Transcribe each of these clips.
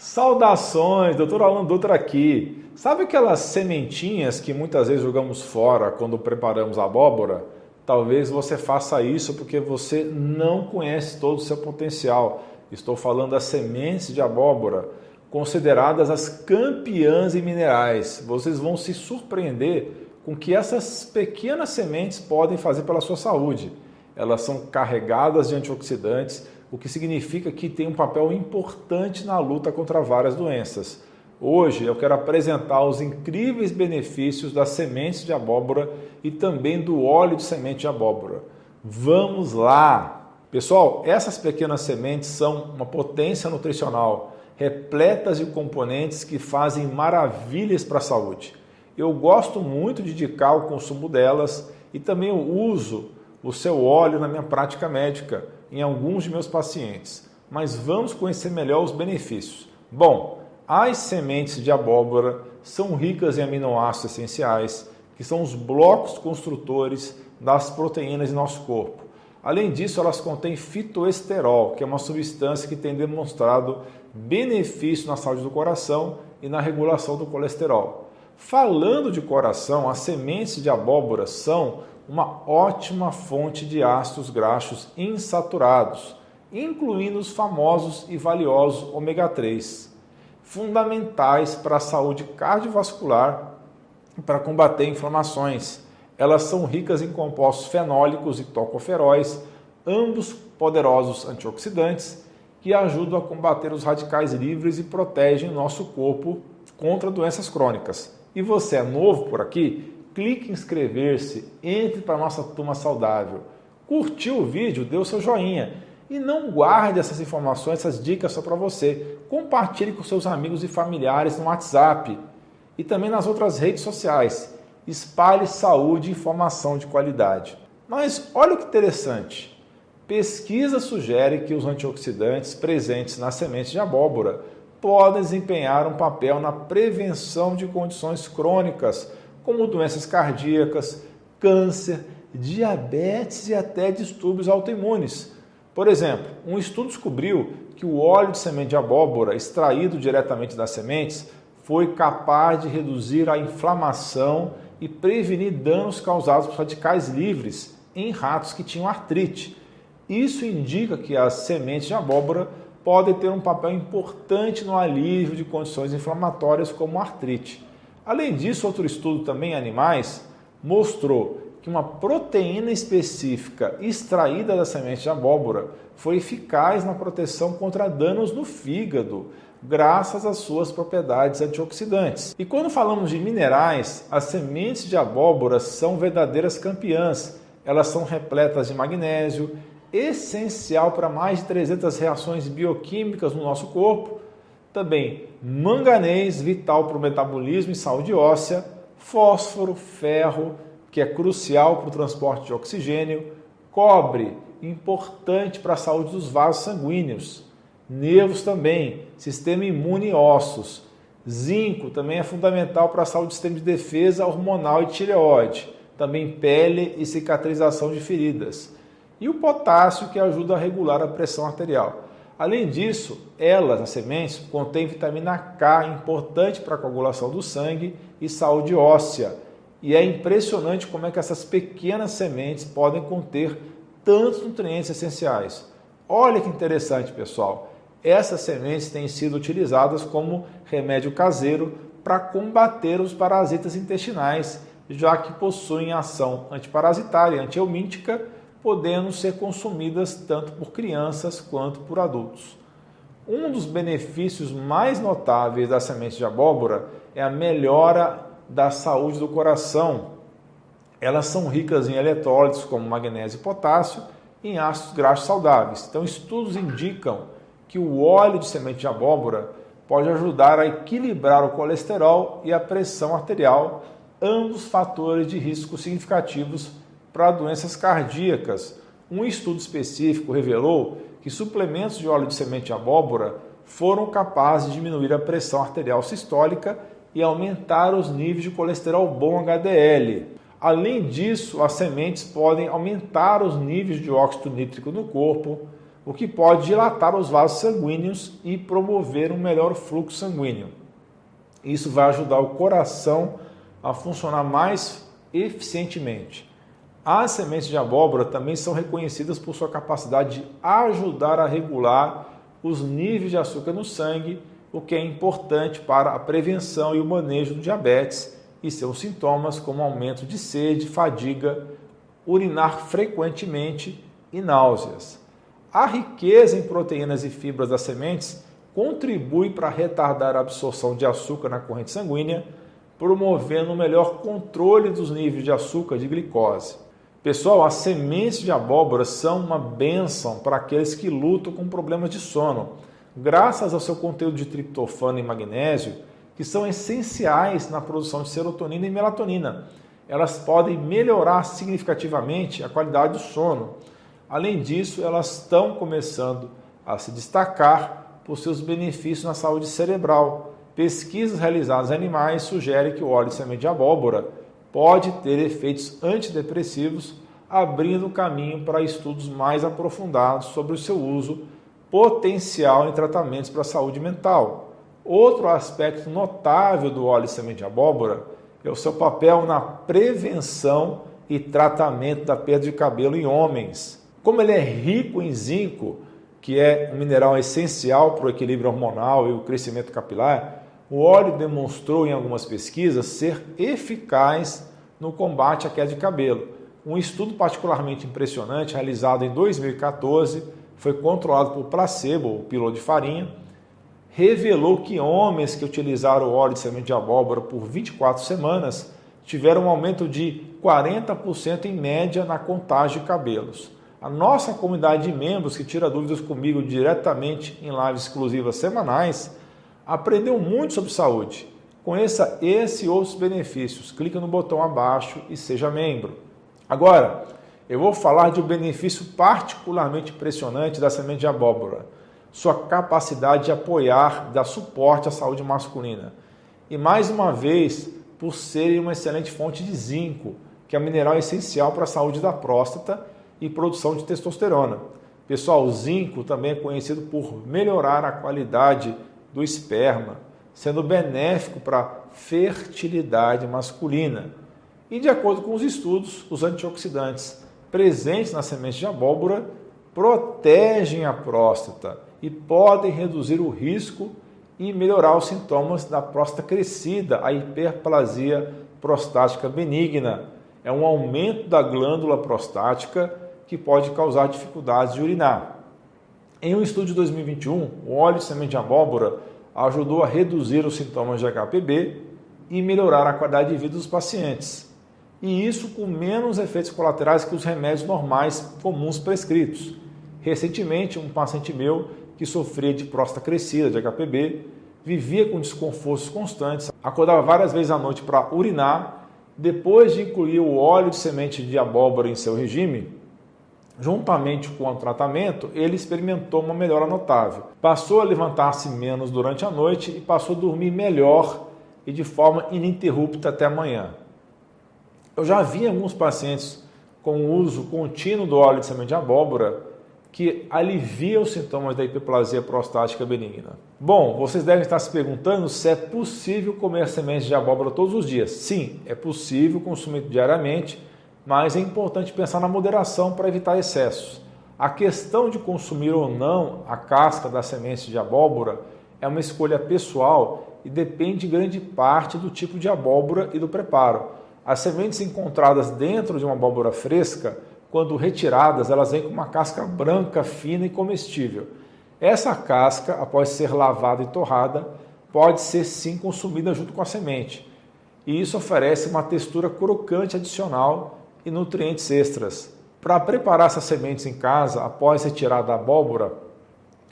Saudações, doutor Alan Dutra aqui. Sabe aquelas sementinhas que muitas vezes jogamos fora quando preparamos abóbora? Talvez você faça isso porque você não conhece todo o seu potencial. Estou falando das sementes de abóbora, consideradas as campeãs em minerais. Vocês vão se surpreender com que essas pequenas sementes podem fazer pela sua saúde. Elas são carregadas de antioxidantes o que significa que tem um papel importante na luta contra várias doenças. Hoje eu quero apresentar os incríveis benefícios das sementes de abóbora e também do óleo de semente de abóbora. Vamos lá! Pessoal, essas pequenas sementes são uma potência nutricional, repletas de componentes que fazem maravilhas para a saúde. Eu gosto muito de indicar o consumo delas e também o uso o seu óleo na minha prática médica em alguns de meus pacientes, mas vamos conhecer melhor os benefícios. Bom, as sementes de abóbora são ricas em aminoácidos essenciais, que são os blocos construtores das proteínas em nosso corpo. Além disso, elas contêm fitoesterol, que é uma substância que tem demonstrado benefício na saúde do coração e na regulação do colesterol. Falando de coração, as sementes de abóbora são uma ótima fonte de ácidos graxos insaturados, incluindo os famosos e valiosos ômega 3, fundamentais para a saúde cardiovascular e para combater inflamações. Elas são ricas em compostos fenólicos e tocoferóis, ambos poderosos antioxidantes que ajudam a combater os radicais livres e protegem nosso corpo contra doenças crônicas. E você é novo por aqui? Clique em inscrever-se, entre para a nossa turma saudável. Curtiu o vídeo? Dê o seu joinha. E não guarde essas informações, essas dicas só para você. Compartilhe com seus amigos e familiares no WhatsApp e também nas outras redes sociais. Espalhe saúde e informação de qualidade. Mas olha que interessante. Pesquisa sugere que os antioxidantes presentes nas sementes de abóbora podem desempenhar um papel na prevenção de condições crônicas como doenças cardíacas, câncer, diabetes e até distúrbios autoimunes. Por exemplo, um estudo descobriu que o óleo de semente de abóbora extraído diretamente das sementes foi capaz de reduzir a inflamação e prevenir danos causados por radicais livres em ratos que tinham artrite. Isso indica que as sementes de abóbora podem ter um papel importante no alívio de condições inflamatórias como artrite. Além disso, outro estudo também em animais mostrou que uma proteína específica extraída da semente de abóbora foi eficaz na proteção contra danos no fígado, graças às suas propriedades antioxidantes. E quando falamos de minerais, as sementes de abóbora são verdadeiras campeãs. Elas são repletas de magnésio, essencial para mais de 300 reações bioquímicas no nosso corpo, também manganês, vital para o metabolismo e saúde óssea, fósforo, ferro, que é crucial para o transporte de oxigênio, cobre, importante para a saúde dos vasos sanguíneos, nervos também, sistema imune e ossos, zinco também é fundamental para a saúde do sistema de defesa hormonal e tireoide, também pele e cicatrização de feridas, e o potássio que ajuda a regular a pressão arterial. Além disso, elas, as sementes, contêm vitamina K, importante para a coagulação do sangue e saúde óssea. E é impressionante como é que essas pequenas sementes podem conter tantos nutrientes essenciais. Olha que interessante, pessoal. Essas sementes têm sido utilizadas como remédio caseiro para combater os parasitas intestinais, já que possuem ação antiparasitária e antihelmíntica podendo ser consumidas tanto por crianças quanto por adultos. Um dos benefícios mais notáveis da semente de abóbora é a melhora da saúde do coração. Elas são ricas em eletrólitos como magnésio e potássio e em ácidos graxos saudáveis. Então, estudos indicam que o óleo de semente de abóbora pode ajudar a equilibrar o colesterol e a pressão arterial, ambos fatores de risco significativos para doenças cardíacas. Um estudo específico revelou que suplementos de óleo de semente de abóbora foram capazes de diminuir a pressão arterial sistólica e aumentar os níveis de colesterol bom HDL. Além disso, as sementes podem aumentar os níveis de óxido nítrico no corpo, o que pode dilatar os vasos sanguíneos e promover um melhor fluxo sanguíneo. Isso vai ajudar o coração a funcionar mais eficientemente. As sementes de abóbora também são reconhecidas por sua capacidade de ajudar a regular os níveis de açúcar no sangue, o que é importante para a prevenção e o manejo do diabetes e seus sintomas, como aumento de sede, fadiga, urinar frequentemente e náuseas. A riqueza em proteínas e fibras das sementes contribui para retardar a absorção de açúcar na corrente sanguínea, promovendo um melhor controle dos níveis de açúcar de glicose. Pessoal, as sementes de abóbora são uma benção para aqueles que lutam com problemas de sono, graças ao seu conteúdo de triptofano e magnésio, que são essenciais na produção de serotonina e melatonina. Elas podem melhorar significativamente a qualidade do sono. Além disso, elas estão começando a se destacar por seus benefícios na saúde cerebral. Pesquisas realizadas em animais sugerem que o óleo de semente de abóbora pode ter efeitos antidepressivos, abrindo caminho para estudos mais aprofundados sobre o seu uso potencial em tratamentos para a saúde mental. Outro aspecto notável do óleo de semente de abóbora é o seu papel na prevenção e tratamento da perda de cabelo em homens. Como ele é rico em zinco, que é um mineral essencial para o equilíbrio hormonal e o crescimento capilar, o óleo demonstrou em algumas pesquisas ser eficaz no combate à queda de cabelo. Um estudo particularmente impressionante, realizado em 2014, foi controlado por placebo, o piloto de farinha, revelou que homens que utilizaram o óleo de semente de abóbora por 24 semanas tiveram um aumento de 40% em média na contagem de cabelos. A nossa comunidade de membros que tira dúvidas comigo diretamente em lives exclusivas semanais aprendeu muito sobre saúde. Conheça esse e outros benefícios. Clique no botão abaixo e seja membro. Agora, eu vou falar de um benefício particularmente impressionante da semente de abóbora sua capacidade de apoiar, dar suporte à saúde masculina. E mais uma vez, por serem uma excelente fonte de zinco, que é um mineral essencial para a saúde da próstata e produção de testosterona. Pessoal, o zinco também é conhecido por melhorar a qualidade do esperma, sendo benéfico para a fertilidade masculina. E de acordo com os estudos, os antioxidantes presentes na semente de abóbora protegem a próstata e podem reduzir o risco e melhorar os sintomas da próstata crescida, a hiperplasia prostática benigna. É um aumento da glândula prostática que pode causar dificuldades de urinar. Em um estudo de 2021, o óleo de semente de abóbora ajudou a reduzir os sintomas de HPB e melhorar a qualidade de vida dos pacientes. E isso com menos efeitos colaterais que os remédios normais comuns prescritos. Recentemente, um paciente meu que sofria de próstata crescida, de HPB, vivia com desconfortos constantes, acordava várias vezes à noite para urinar. Depois de incluir o óleo de semente de abóbora em seu regime, juntamente com o tratamento, ele experimentou uma melhora notável. Passou a levantar-se menos durante a noite e passou a dormir melhor e de forma ininterrupta até amanhã. Eu já vi alguns pacientes com o uso contínuo do óleo de semente de abóbora que alivia os sintomas da hiperplasia prostática benigna. Bom, vocês devem estar se perguntando se é possível comer sementes de abóbora todos os dias. Sim, é possível consumir diariamente, mas é importante pensar na moderação para evitar excessos. A questão de consumir ou não a casca das sementes de abóbora é uma escolha pessoal e depende grande parte do tipo de abóbora e do preparo. As sementes encontradas dentro de uma abóbora fresca quando retiradas, elas vêm com uma casca branca, fina e comestível. Essa casca, após ser lavada e torrada, pode ser sim consumida junto com a semente. E isso oferece uma textura crocante adicional e nutrientes extras. Para preparar essas sementes em casa, após retirar da abóbora,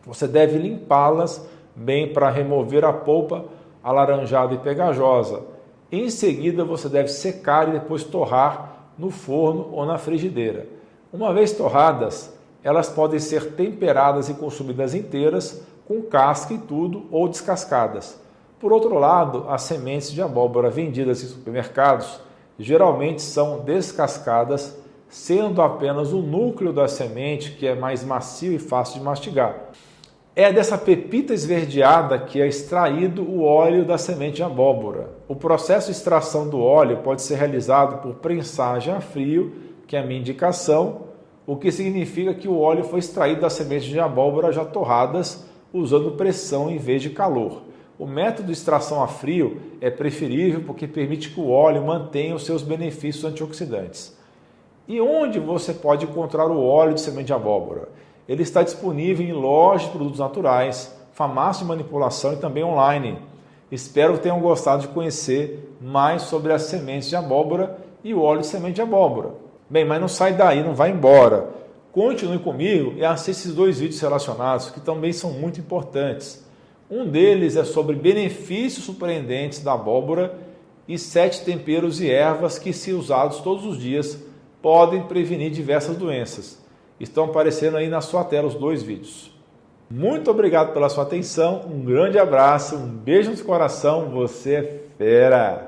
você deve limpá-las bem para remover a polpa alaranjada e pegajosa. Em seguida, você deve secar e depois torrar no forno ou na frigideira. Uma vez torradas, elas podem ser temperadas e consumidas inteiras, com casca e tudo, ou descascadas. Por outro lado, as sementes de abóbora vendidas em supermercados geralmente são descascadas sendo apenas o núcleo da semente que é mais macio e fácil de mastigar. É dessa pepita esverdeada que é extraído o óleo da semente de abóbora. O processo de extração do óleo pode ser realizado por prensagem a frio, que é a minha indicação, o que significa que o óleo foi extraído das sementes de abóbora já torradas usando pressão em vez de calor. O método de extração a frio é preferível porque permite que o óleo mantenha os seus benefícios antioxidantes. E onde você pode encontrar o óleo de semente de abóbora? Ele está disponível em lojas de produtos naturais, farmácia de manipulação e também online. Espero que tenham gostado de conhecer mais sobre as sementes de abóbora e o óleo de semente de abóbora. Bem, mas não sai daí, não vai embora. Continue comigo e assista esses dois vídeos relacionados que também são muito importantes. Um deles é sobre benefícios surpreendentes da abóbora e sete temperos e ervas que, se usados todos os dias, podem prevenir diversas doenças. Estão aparecendo aí na sua tela os dois vídeos. Muito obrigado pela sua atenção, um grande abraço, um beijo no coração, você é fera!